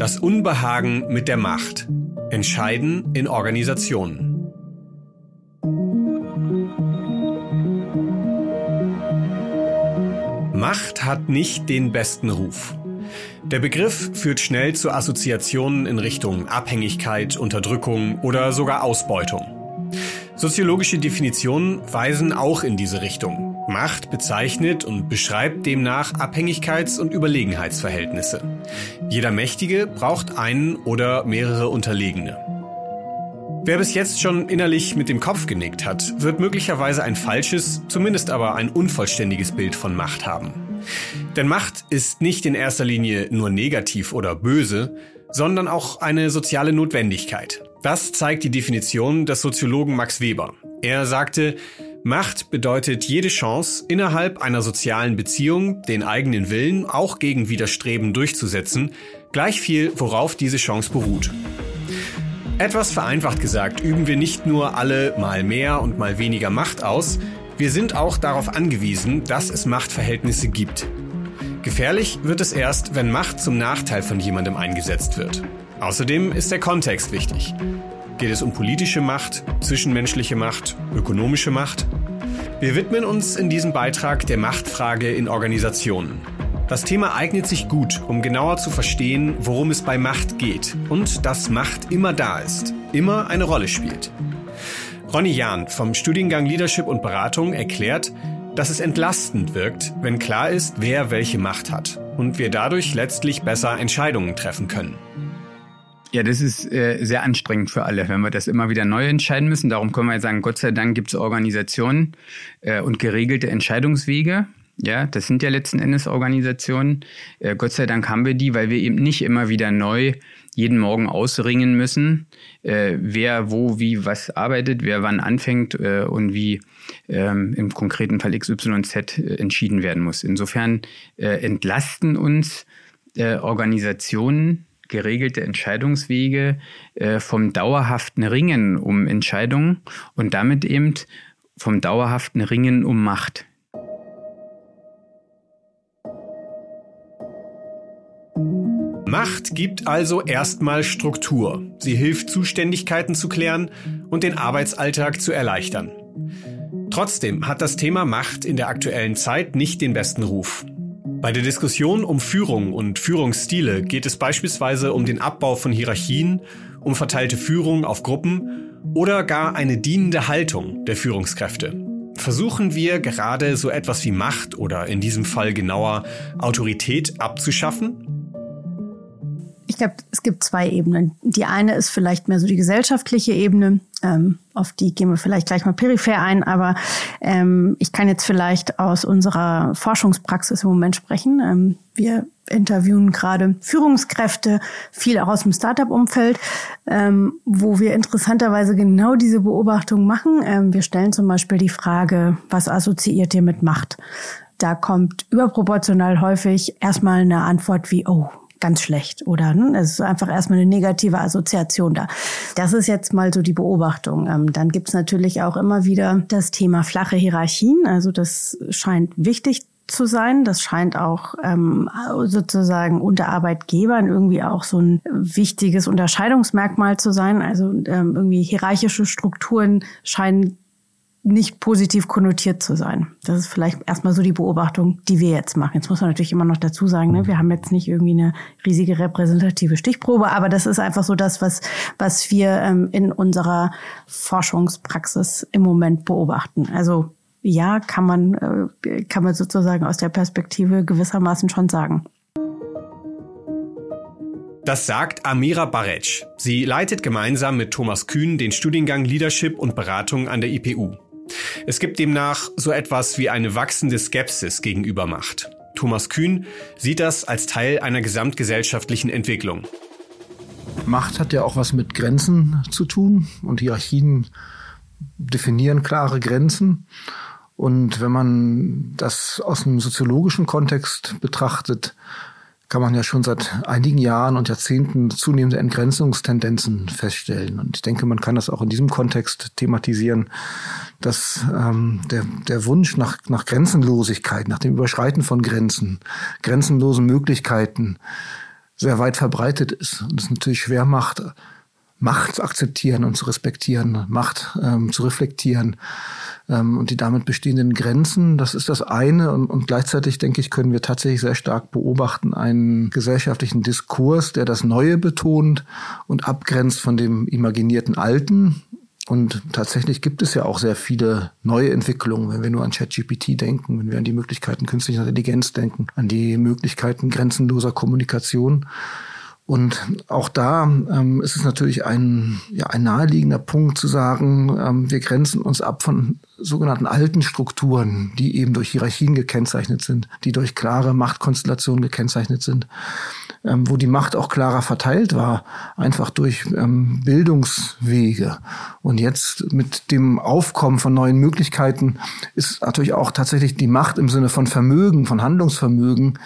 Das Unbehagen mit der Macht. Entscheiden in Organisationen. Macht hat nicht den besten Ruf. Der Begriff führt schnell zu Assoziationen in Richtung Abhängigkeit, Unterdrückung oder sogar Ausbeutung. Soziologische Definitionen weisen auch in diese Richtung. Macht bezeichnet und beschreibt demnach Abhängigkeits- und Überlegenheitsverhältnisse. Jeder Mächtige braucht einen oder mehrere Unterlegene. Wer bis jetzt schon innerlich mit dem Kopf genickt hat, wird möglicherweise ein falsches, zumindest aber ein unvollständiges Bild von Macht haben. Denn Macht ist nicht in erster Linie nur negativ oder böse, sondern auch eine soziale Notwendigkeit. Das zeigt die Definition des Soziologen Max Weber. Er sagte, Macht bedeutet jede Chance, innerhalb einer sozialen Beziehung den eigenen Willen auch gegen Widerstreben durchzusetzen, gleich viel, worauf diese Chance beruht. Etwas vereinfacht gesagt üben wir nicht nur alle mal mehr und mal weniger Macht aus, wir sind auch darauf angewiesen, dass es Machtverhältnisse gibt. Gefährlich wird es erst, wenn Macht zum Nachteil von jemandem eingesetzt wird. Außerdem ist der Kontext wichtig. Geht es um politische Macht, zwischenmenschliche Macht, ökonomische Macht? Wir widmen uns in diesem Beitrag der Machtfrage in Organisationen. Das Thema eignet sich gut, um genauer zu verstehen, worum es bei Macht geht und dass Macht immer da ist, immer eine Rolle spielt. Ronny Jahn vom Studiengang Leadership und Beratung erklärt, dass es entlastend wirkt, wenn klar ist, wer welche Macht hat und wir dadurch letztlich besser Entscheidungen treffen können. Ja, das ist äh, sehr anstrengend für alle, wenn wir das immer wieder neu entscheiden müssen. Darum können wir ja sagen, Gott sei Dank gibt es Organisationen äh, und geregelte Entscheidungswege. Ja, das sind ja letzten Endes Organisationen. Äh, Gott sei Dank haben wir die, weil wir eben nicht immer wieder neu jeden Morgen ausringen müssen, äh, wer wo wie was arbeitet, wer wann anfängt äh, und wie ähm, im konkreten Fall XYZ äh, entschieden werden muss. Insofern äh, entlasten uns äh, Organisationen geregelte Entscheidungswege äh, vom dauerhaften Ringen um Entscheidungen und damit eben vom dauerhaften Ringen um Macht. Macht gibt also erstmal Struktur. Sie hilft, Zuständigkeiten zu klären und den Arbeitsalltag zu erleichtern. Trotzdem hat das Thema Macht in der aktuellen Zeit nicht den besten Ruf. Bei der Diskussion um Führung und Führungsstile geht es beispielsweise um den Abbau von Hierarchien, um verteilte Führung auf Gruppen oder gar eine dienende Haltung der Führungskräfte. Versuchen wir gerade so etwas wie Macht oder in diesem Fall genauer Autorität abzuschaffen? Glaube, es gibt zwei Ebenen. Die eine ist vielleicht mehr so die gesellschaftliche Ebene. Ähm, auf die gehen wir vielleicht gleich mal peripher ein. Aber ähm, ich kann jetzt vielleicht aus unserer Forschungspraxis im Moment sprechen. Ähm, wir interviewen gerade Führungskräfte, viel auch aus dem Startup-Umfeld, ähm, wo wir interessanterweise genau diese Beobachtung machen. Ähm, wir stellen zum Beispiel die Frage, was assoziiert ihr mit Macht? Da kommt überproportional häufig erstmal eine Antwort wie, oh, ganz schlecht oder ne? es ist einfach erstmal eine negative Assoziation da. Das ist jetzt mal so die Beobachtung. Ähm, dann gibt's natürlich auch immer wieder das Thema flache Hierarchien. Also das scheint wichtig zu sein. Das scheint auch ähm, sozusagen unter Arbeitgebern irgendwie auch so ein wichtiges Unterscheidungsmerkmal zu sein. Also ähm, irgendwie hierarchische Strukturen scheinen nicht positiv konnotiert zu sein. Das ist vielleicht erstmal so die Beobachtung, die wir jetzt machen. Jetzt muss man natürlich immer noch dazu sagen, ne, wir haben jetzt nicht irgendwie eine riesige repräsentative Stichprobe, aber das ist einfach so das, was, was wir ähm, in unserer Forschungspraxis im Moment beobachten. Also ja, kann man, äh, kann man sozusagen aus der Perspektive gewissermaßen schon sagen. Das sagt Amira Baretsch. Sie leitet gemeinsam mit Thomas Kühn den Studiengang Leadership und Beratung an der IPU. Es gibt demnach so etwas wie eine wachsende Skepsis gegenüber Macht. Thomas Kühn sieht das als Teil einer gesamtgesellschaftlichen Entwicklung. Macht hat ja auch was mit Grenzen zu tun und Hierarchien definieren klare Grenzen. Und wenn man das aus einem soziologischen Kontext betrachtet, kann man ja schon seit einigen Jahren und Jahrzehnten zunehmende Entgrenzungstendenzen feststellen. Und ich denke, man kann das auch in diesem Kontext thematisieren, dass ähm, der, der Wunsch nach, nach Grenzenlosigkeit, nach dem Überschreiten von Grenzen, grenzenlosen Möglichkeiten, sehr weit verbreitet ist und es natürlich schwer macht, Macht zu akzeptieren und zu respektieren, Macht ähm, zu reflektieren ähm, und die damit bestehenden Grenzen. Das ist das eine. Und, und gleichzeitig, denke ich, können wir tatsächlich sehr stark beobachten einen gesellschaftlichen Diskurs, der das Neue betont und abgrenzt von dem imaginierten Alten. Und tatsächlich gibt es ja auch sehr viele neue Entwicklungen, wenn wir nur an ChatGPT denken, wenn wir an die Möglichkeiten künstlicher Intelligenz denken, an die Möglichkeiten grenzenloser Kommunikation. Und auch da ähm, ist es natürlich ein, ja, ein naheliegender Punkt zu sagen, ähm, wir grenzen uns ab von sogenannten alten Strukturen, die eben durch Hierarchien gekennzeichnet sind, die durch klare Machtkonstellationen gekennzeichnet sind, ähm, wo die Macht auch klarer verteilt war, einfach durch ähm, Bildungswege. Und jetzt mit dem Aufkommen von neuen Möglichkeiten ist natürlich auch tatsächlich die Macht im Sinne von Vermögen, von Handlungsvermögen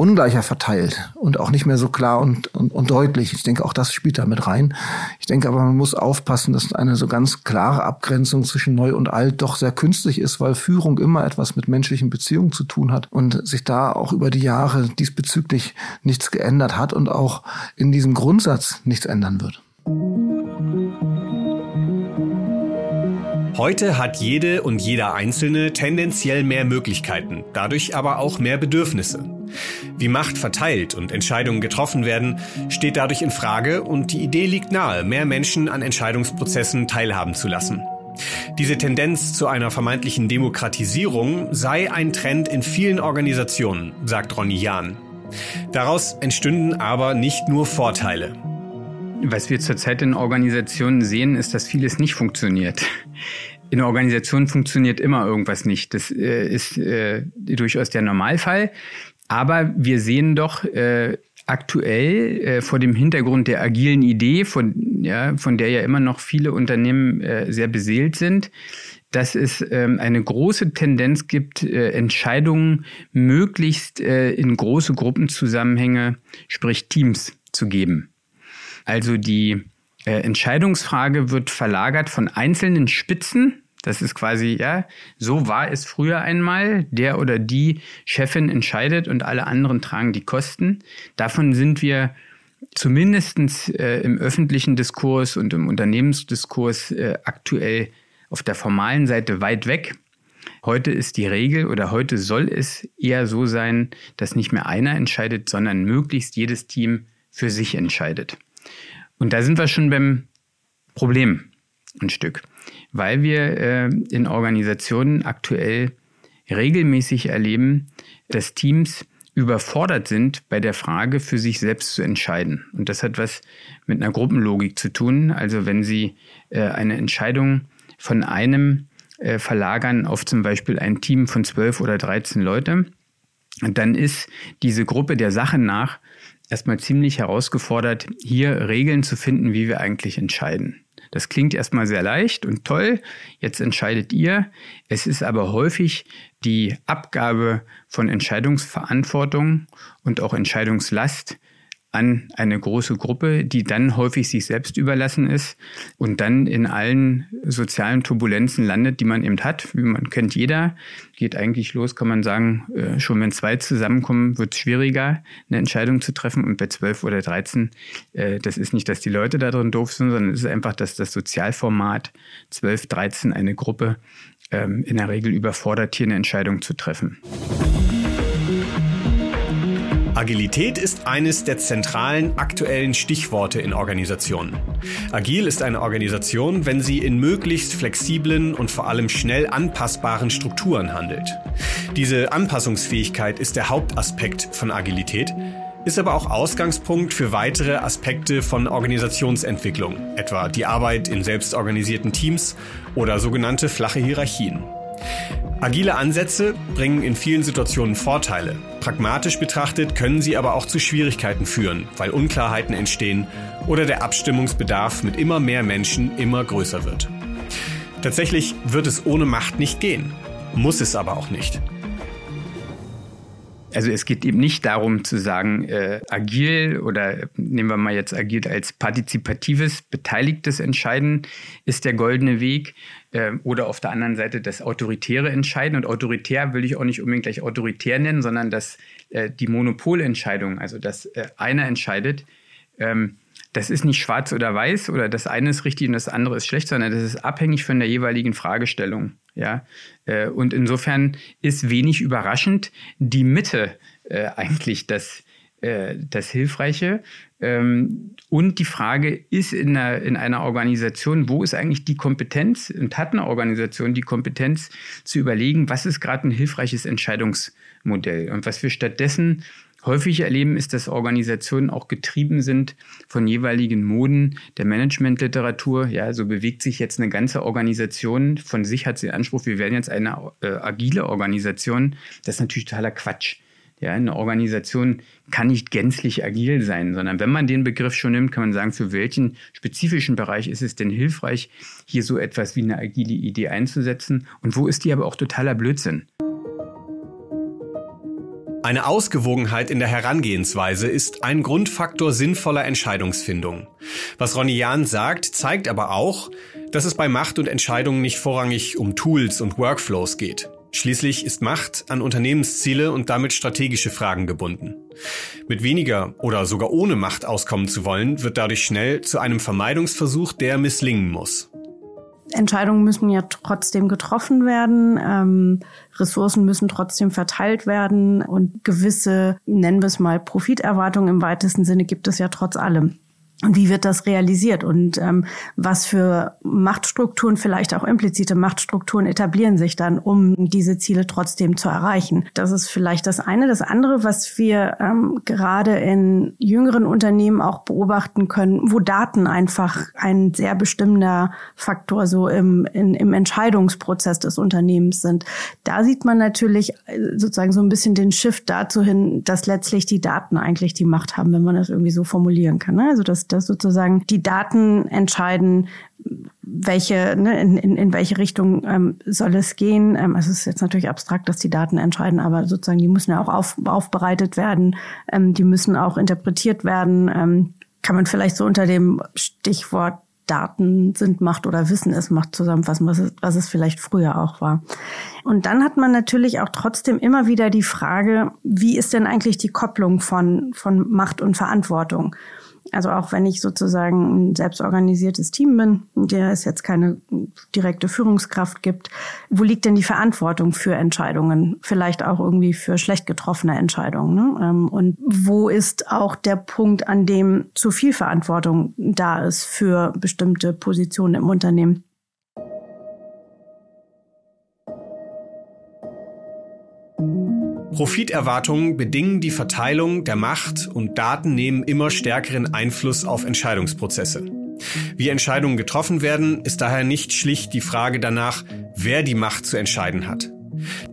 ungleicher verteilt und auch nicht mehr so klar und, und, und deutlich. Ich denke, auch das spielt da mit rein. Ich denke aber, man muss aufpassen, dass eine so ganz klare Abgrenzung zwischen neu und alt doch sehr künstlich ist, weil Führung immer etwas mit menschlichen Beziehungen zu tun hat und sich da auch über die Jahre diesbezüglich nichts geändert hat und auch in diesem Grundsatz nichts ändern wird. Heute hat jede und jeder Einzelne tendenziell mehr Möglichkeiten, dadurch aber auch mehr Bedürfnisse. Wie Macht verteilt und Entscheidungen getroffen werden, steht dadurch in Frage und die Idee liegt nahe, mehr Menschen an Entscheidungsprozessen teilhaben zu lassen. Diese Tendenz zu einer vermeintlichen Demokratisierung sei ein Trend in vielen Organisationen, sagt Ronny Jahn. Daraus entstünden aber nicht nur Vorteile. Was wir zurzeit in Organisationen sehen, ist, dass vieles nicht funktioniert. In der Organisation funktioniert immer irgendwas nicht. Das äh, ist äh, durchaus der Normalfall. Aber wir sehen doch äh, aktuell äh, vor dem Hintergrund der agilen Idee, von, ja, von der ja immer noch viele Unternehmen äh, sehr beseelt sind, dass es ähm, eine große Tendenz gibt, äh, Entscheidungen möglichst äh, in große Gruppenzusammenhänge, sprich Teams, zu geben. Also die äh, Entscheidungsfrage wird verlagert von einzelnen Spitzen das ist quasi, ja, so war es früher einmal. Der oder die Chefin entscheidet und alle anderen tragen die Kosten. Davon sind wir zumindestens äh, im öffentlichen Diskurs und im Unternehmensdiskurs äh, aktuell auf der formalen Seite weit weg. Heute ist die Regel oder heute soll es eher so sein, dass nicht mehr einer entscheidet, sondern möglichst jedes Team für sich entscheidet. Und da sind wir schon beim Problem ein Stück weil wir äh, in Organisationen aktuell regelmäßig erleben, dass Teams überfordert sind bei der Frage, für sich selbst zu entscheiden. Und das hat was mit einer Gruppenlogik zu tun. Also wenn Sie äh, eine Entscheidung von einem äh, verlagern auf zum Beispiel ein Team von zwölf oder dreizehn Leute, dann ist diese Gruppe der Sache nach erstmal ziemlich herausgefordert, hier Regeln zu finden, wie wir eigentlich entscheiden. Das klingt erstmal sehr leicht und toll. Jetzt entscheidet ihr. Es ist aber häufig die Abgabe von Entscheidungsverantwortung und auch Entscheidungslast an eine große Gruppe, die dann häufig sich selbst überlassen ist und dann in allen sozialen Turbulenzen landet, die man eben hat. Wie man kennt jeder, geht eigentlich los, kann man sagen, äh, schon wenn zwei zusammenkommen, wird es schwieriger, eine Entscheidung zu treffen. Und bei zwölf oder dreizehn, äh, das ist nicht, dass die Leute da drin doof sind, sondern es ist einfach, dass das Sozialformat zwölf, dreizehn eine Gruppe ähm, in der Regel überfordert, hier eine Entscheidung zu treffen. Agilität ist eines der zentralen aktuellen Stichworte in Organisationen. Agil ist eine Organisation, wenn sie in möglichst flexiblen und vor allem schnell anpassbaren Strukturen handelt. Diese Anpassungsfähigkeit ist der Hauptaspekt von Agilität, ist aber auch Ausgangspunkt für weitere Aspekte von Organisationsentwicklung, etwa die Arbeit in selbstorganisierten Teams oder sogenannte flache Hierarchien. Agile Ansätze bringen in vielen Situationen Vorteile. Pragmatisch betrachtet können sie aber auch zu Schwierigkeiten führen, weil Unklarheiten entstehen oder der Abstimmungsbedarf mit immer mehr Menschen immer größer wird. Tatsächlich wird es ohne Macht nicht gehen, muss es aber auch nicht. Also es geht eben nicht darum zu sagen, äh, agil oder nehmen wir mal jetzt agil als partizipatives, beteiligtes Entscheiden ist der goldene Weg oder auf der anderen Seite das autoritäre Entscheiden. Und autoritär will ich auch nicht unbedingt gleich autoritär nennen, sondern dass äh, die Monopolentscheidung, also dass äh, einer entscheidet, ähm, das ist nicht schwarz oder weiß oder das eine ist richtig und das andere ist schlecht, sondern das ist abhängig von der jeweiligen Fragestellung. Ja, äh, und insofern ist wenig überraschend die Mitte äh, eigentlich das, äh, das Hilfreiche. Ähm, und die Frage ist in einer, in einer Organisation, wo ist eigentlich die Kompetenz und hat eine Organisation die Kompetenz zu überlegen, was ist gerade ein hilfreiches Entscheidungsmodell und was wir stattdessen häufig erleben, ist, dass Organisationen auch getrieben sind von jeweiligen Moden der Managementliteratur. Ja, so bewegt sich jetzt eine ganze Organisation. Von sich hat sie den Anspruch, wir werden jetzt eine äh, agile Organisation. Das ist natürlich totaler Quatsch. Ja, eine Organisation kann nicht gänzlich agil sein, sondern wenn man den Begriff schon nimmt, kann man sagen, für welchen spezifischen Bereich ist es denn hilfreich, hier so etwas wie eine agile Idee einzusetzen und wo ist die aber auch totaler Blödsinn? Eine Ausgewogenheit in der Herangehensweise ist ein Grundfaktor sinnvoller Entscheidungsfindung. Was Ronny Jahn sagt, zeigt aber auch, dass es bei Macht und Entscheidungen nicht vorrangig um Tools und Workflows geht. Schließlich ist Macht an Unternehmensziele und damit strategische Fragen gebunden. Mit weniger oder sogar ohne Macht auskommen zu wollen, wird dadurch schnell zu einem Vermeidungsversuch, der misslingen muss. Entscheidungen müssen ja trotzdem getroffen werden, ähm, Ressourcen müssen trotzdem verteilt werden und gewisse, nennen wir es mal, Profiterwartungen im weitesten Sinne gibt es ja trotz allem. Und wie wird das realisiert? Und ähm, was für Machtstrukturen, vielleicht auch implizite Machtstrukturen etablieren sich dann, um diese Ziele trotzdem zu erreichen? Das ist vielleicht das eine. Das andere, was wir ähm, gerade in jüngeren Unternehmen auch beobachten können, wo Daten einfach ein sehr bestimmender Faktor so im, in, im Entscheidungsprozess des Unternehmens sind. Da sieht man natürlich äh, sozusagen so ein bisschen den Shift dazu hin, dass letztlich die Daten eigentlich die Macht haben, wenn man das irgendwie so formulieren kann. Ne? Also dass dass sozusagen die Daten entscheiden, welche, ne, in, in, in welche Richtung ähm, soll es gehen. Ähm, also es ist jetzt natürlich abstrakt, dass die Daten entscheiden, aber sozusagen die müssen ja auch auf, aufbereitet werden, ähm, die müssen auch interpretiert werden. Ähm, kann man vielleicht so unter dem Stichwort Daten sind Macht oder Wissen ist Macht zusammenfassen, was es, was es vielleicht früher auch war. Und dann hat man natürlich auch trotzdem immer wieder die Frage, wie ist denn eigentlich die Kopplung von, von Macht und Verantwortung? Also auch wenn ich sozusagen ein selbstorganisiertes Team bin, der es jetzt keine direkte Führungskraft gibt, wo liegt denn die Verantwortung für Entscheidungen? Vielleicht auch irgendwie für schlecht getroffene Entscheidungen. Ne? Ähm, und wo ist auch der Punkt, an dem zu viel Verantwortung da ist für bestimmte Positionen im Unternehmen? Profiterwartungen bedingen die Verteilung der Macht und Daten nehmen immer stärkeren Einfluss auf Entscheidungsprozesse. Wie Entscheidungen getroffen werden, ist daher nicht schlicht die Frage danach, wer die Macht zu entscheiden hat.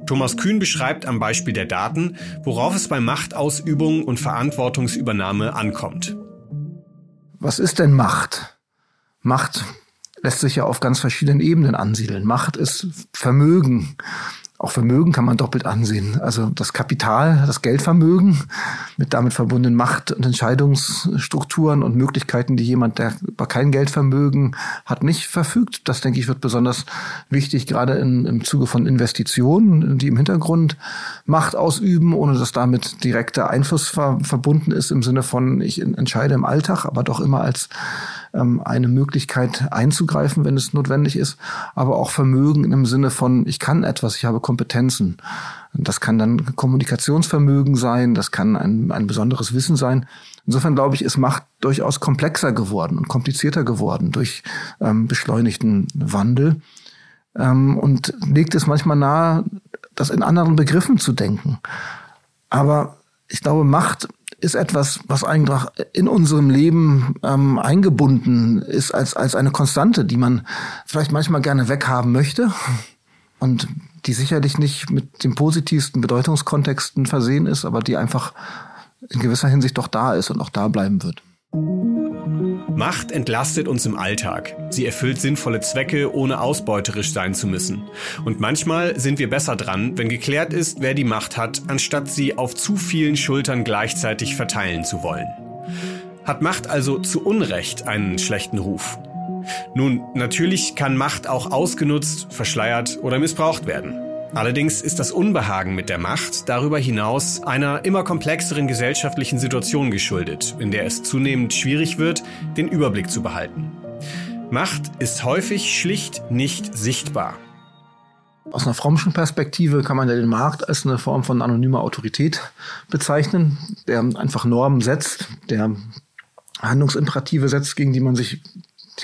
Thomas Kühn beschreibt am Beispiel der Daten, worauf es bei Machtausübung und Verantwortungsübernahme ankommt. Was ist denn Macht? Macht lässt sich ja auf ganz verschiedenen Ebenen ansiedeln. Macht ist Vermögen. Auch Vermögen kann man doppelt ansehen. Also das Kapital, das Geldvermögen mit damit verbundenen Macht- und Entscheidungsstrukturen und Möglichkeiten, die jemand, der kein Geldvermögen hat, nicht verfügt. Das, denke ich, wird besonders wichtig, gerade in, im Zuge von Investitionen, die im Hintergrund Macht ausüben, ohne dass damit direkter Einfluss ver verbunden ist im Sinne von, ich entscheide im Alltag, aber doch immer als ähm, eine Möglichkeit einzugreifen, wenn es notwendig ist, aber auch Vermögen im Sinne von, ich kann etwas, ich habe Kompetenzen. Das kann dann Kommunikationsvermögen sein, das kann ein, ein besonderes Wissen sein. Insofern glaube ich, ist Macht durchaus komplexer geworden und komplizierter geworden durch ähm, beschleunigten Wandel ähm, und legt es manchmal nahe, das in anderen Begriffen zu denken. Aber ich glaube, Macht ist etwas, was eigentlich in unserem Leben ähm, eingebunden ist als, als eine Konstante, die man vielleicht manchmal gerne weghaben möchte und die sicherlich nicht mit den positivsten Bedeutungskontexten versehen ist, aber die einfach in gewisser Hinsicht doch da ist und auch da bleiben wird. Macht entlastet uns im Alltag. Sie erfüllt sinnvolle Zwecke, ohne ausbeuterisch sein zu müssen. Und manchmal sind wir besser dran, wenn geklärt ist, wer die Macht hat, anstatt sie auf zu vielen Schultern gleichzeitig verteilen zu wollen. Hat Macht also zu Unrecht einen schlechten Ruf? Nun, natürlich kann Macht auch ausgenutzt, verschleiert oder missbraucht werden. Allerdings ist das Unbehagen mit der Macht darüber hinaus einer immer komplexeren gesellschaftlichen Situation geschuldet, in der es zunehmend schwierig wird, den Überblick zu behalten. Macht ist häufig schlicht nicht sichtbar. Aus einer frommschen Perspektive kann man ja den Markt als eine Form von anonymer Autorität bezeichnen, der einfach Normen setzt, der Handlungsimperative setzt, gegen die man sich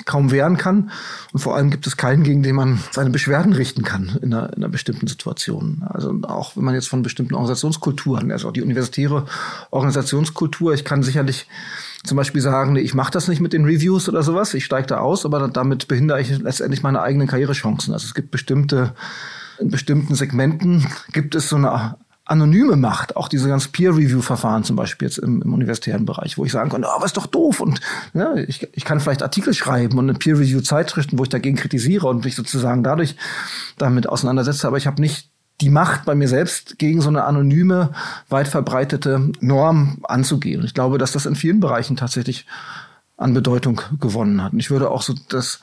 kaum wehren kann. Und vor allem gibt es keinen, gegen den man seine Beschwerden richten kann in einer, in einer bestimmten Situation. Also auch wenn man jetzt von bestimmten Organisationskulturen, also auch die universitäre Organisationskultur, ich kann sicherlich zum Beispiel sagen, ich mache das nicht mit den Reviews oder sowas, ich steige da aus, aber damit behindere ich letztendlich meine eigenen Karrierechancen. Also es gibt bestimmte in bestimmten Segmenten gibt es so eine anonyme Macht, auch diese ganzen Peer-Review-Verfahren zum Beispiel jetzt im, im, universitären Bereich, wo ich sagen kann, oh, was ist doch doof und ja, ich, ich kann vielleicht Artikel schreiben und eine Peer-Review-Zeitschriften, wo ich dagegen kritisiere und mich sozusagen dadurch damit auseinandersetze, aber ich habe nicht die Macht bei mir selbst gegen so eine anonyme, weit verbreitete Norm anzugehen. Und ich glaube, dass das in vielen Bereichen tatsächlich an Bedeutung gewonnen hat. Und ich würde auch so das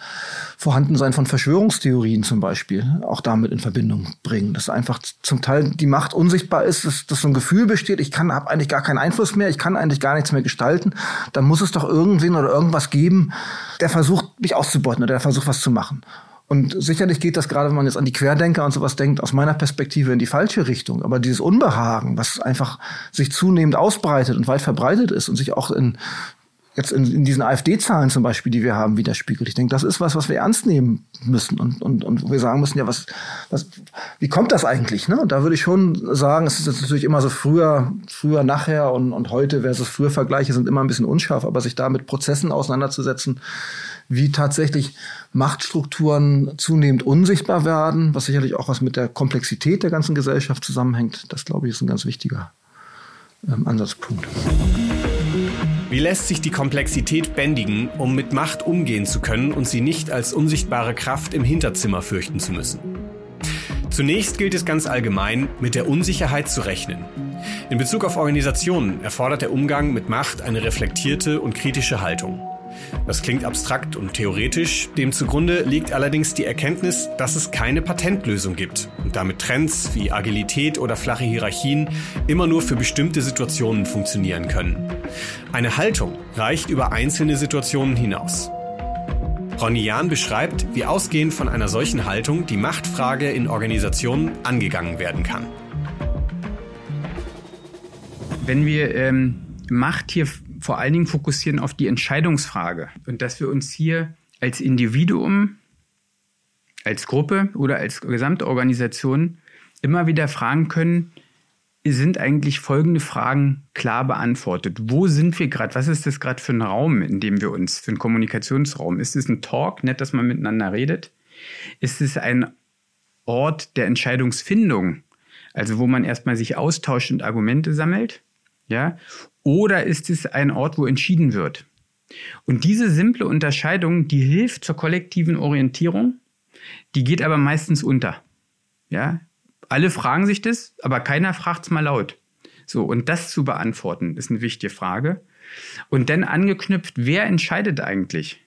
Vorhandensein von Verschwörungstheorien zum Beispiel auch damit in Verbindung bringen, dass einfach zum Teil die Macht unsichtbar ist, dass, dass so ein Gefühl besteht, ich kann, habe eigentlich gar keinen Einfluss mehr, ich kann eigentlich gar nichts mehr gestalten. Da muss es doch irgendwen oder irgendwas geben, der versucht, mich auszubeuten oder der versucht, was zu machen. Und sicherlich geht das gerade, wenn man jetzt an die Querdenker und sowas denkt, aus meiner Perspektive in die falsche Richtung. Aber dieses Unbehagen, was einfach sich zunehmend ausbreitet und weit verbreitet ist und sich auch in jetzt in, in diesen AfD-Zahlen zum Beispiel, die wir haben, widerspiegelt. Ich denke, das ist was, was wir ernst nehmen müssen und, und, und wo wir sagen müssen, ja, was, was, wie kommt das eigentlich? Ne? Und da würde ich schon sagen, es ist jetzt natürlich immer so früher, früher, nachher und, und heute versus früher Vergleiche sind immer ein bisschen unscharf, aber sich da mit Prozessen auseinanderzusetzen, wie tatsächlich Machtstrukturen zunehmend unsichtbar werden, was sicherlich auch was mit der Komplexität der ganzen Gesellschaft zusammenhängt, das glaube ich ist ein ganz wichtiger ähm, Ansatzpunkt. Wie lässt sich die Komplexität bändigen, um mit Macht umgehen zu können und sie nicht als unsichtbare Kraft im Hinterzimmer fürchten zu müssen? Zunächst gilt es ganz allgemein, mit der Unsicherheit zu rechnen. In Bezug auf Organisationen erfordert der Umgang mit Macht eine reflektierte und kritische Haltung. Das klingt abstrakt und theoretisch, dem zugrunde liegt allerdings die Erkenntnis, dass es keine Patentlösung gibt und damit Trends wie Agilität oder flache Hierarchien immer nur für bestimmte Situationen funktionieren können. Eine Haltung reicht über einzelne Situationen hinaus. Ronny Jahn beschreibt, wie ausgehend von einer solchen Haltung die Machtfrage in Organisationen angegangen werden kann. Wenn wir ähm, Macht hier vor allen Dingen fokussieren auf die Entscheidungsfrage und dass wir uns hier als Individuum, als Gruppe oder als gesamte Organisation immer wieder fragen können, sind eigentlich folgende Fragen klar beantwortet. Wo sind wir gerade? Was ist das gerade für ein Raum, in dem wir uns, für einen Kommunikationsraum? Ist es ein Talk, nett, dass man miteinander redet? Ist es ein Ort der Entscheidungsfindung, also wo man erstmal sich austauscht und Argumente sammelt? Ja? Oder ist es ein Ort, wo entschieden wird? Und diese simple Unterscheidung, die hilft zur kollektiven Orientierung, die geht aber meistens unter. Ja? Alle fragen sich das, aber keiner fragt es mal laut. So, und das zu beantworten, ist eine wichtige Frage. Und dann angeknüpft, wer entscheidet eigentlich?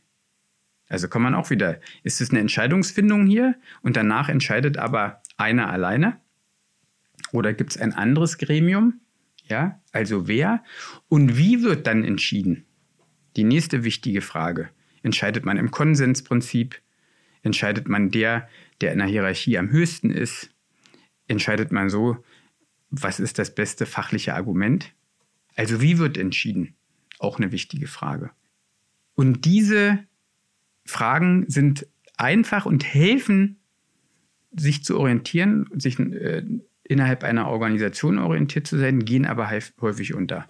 Also kann man auch wieder, ist es eine Entscheidungsfindung hier und danach entscheidet aber einer alleine? Oder gibt es ein anderes Gremium? Ja, also wer und wie wird dann entschieden? Die nächste wichtige Frage. Entscheidet man im Konsensprinzip? Entscheidet man der, der in der Hierarchie am höchsten ist? Entscheidet man so, was ist das beste fachliche Argument? Also wie wird entschieden? Auch eine wichtige Frage. Und diese Fragen sind einfach und helfen, sich zu orientieren, sich äh, innerhalb einer Organisation orientiert zu sein, gehen aber häufig unter.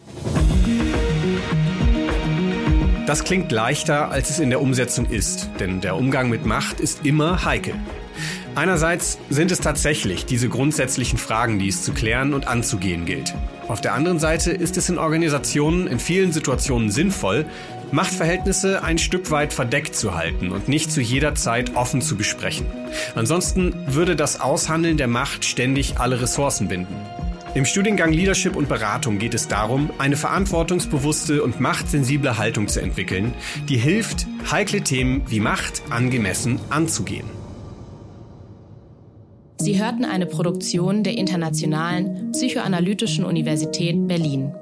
Das klingt leichter, als es in der Umsetzung ist, denn der Umgang mit Macht ist immer heikel. Einerseits sind es tatsächlich diese grundsätzlichen Fragen, die es zu klären und anzugehen gilt. Auf der anderen Seite ist es in Organisationen in vielen Situationen sinnvoll, Machtverhältnisse ein Stück weit verdeckt zu halten und nicht zu jeder Zeit offen zu besprechen. Ansonsten würde das Aushandeln der Macht ständig alle Ressourcen binden. Im Studiengang Leadership und Beratung geht es darum, eine verantwortungsbewusste und machtsensible Haltung zu entwickeln, die hilft, heikle Themen wie Macht angemessen anzugehen. Sie hörten eine Produktion der Internationalen Psychoanalytischen Universität Berlin.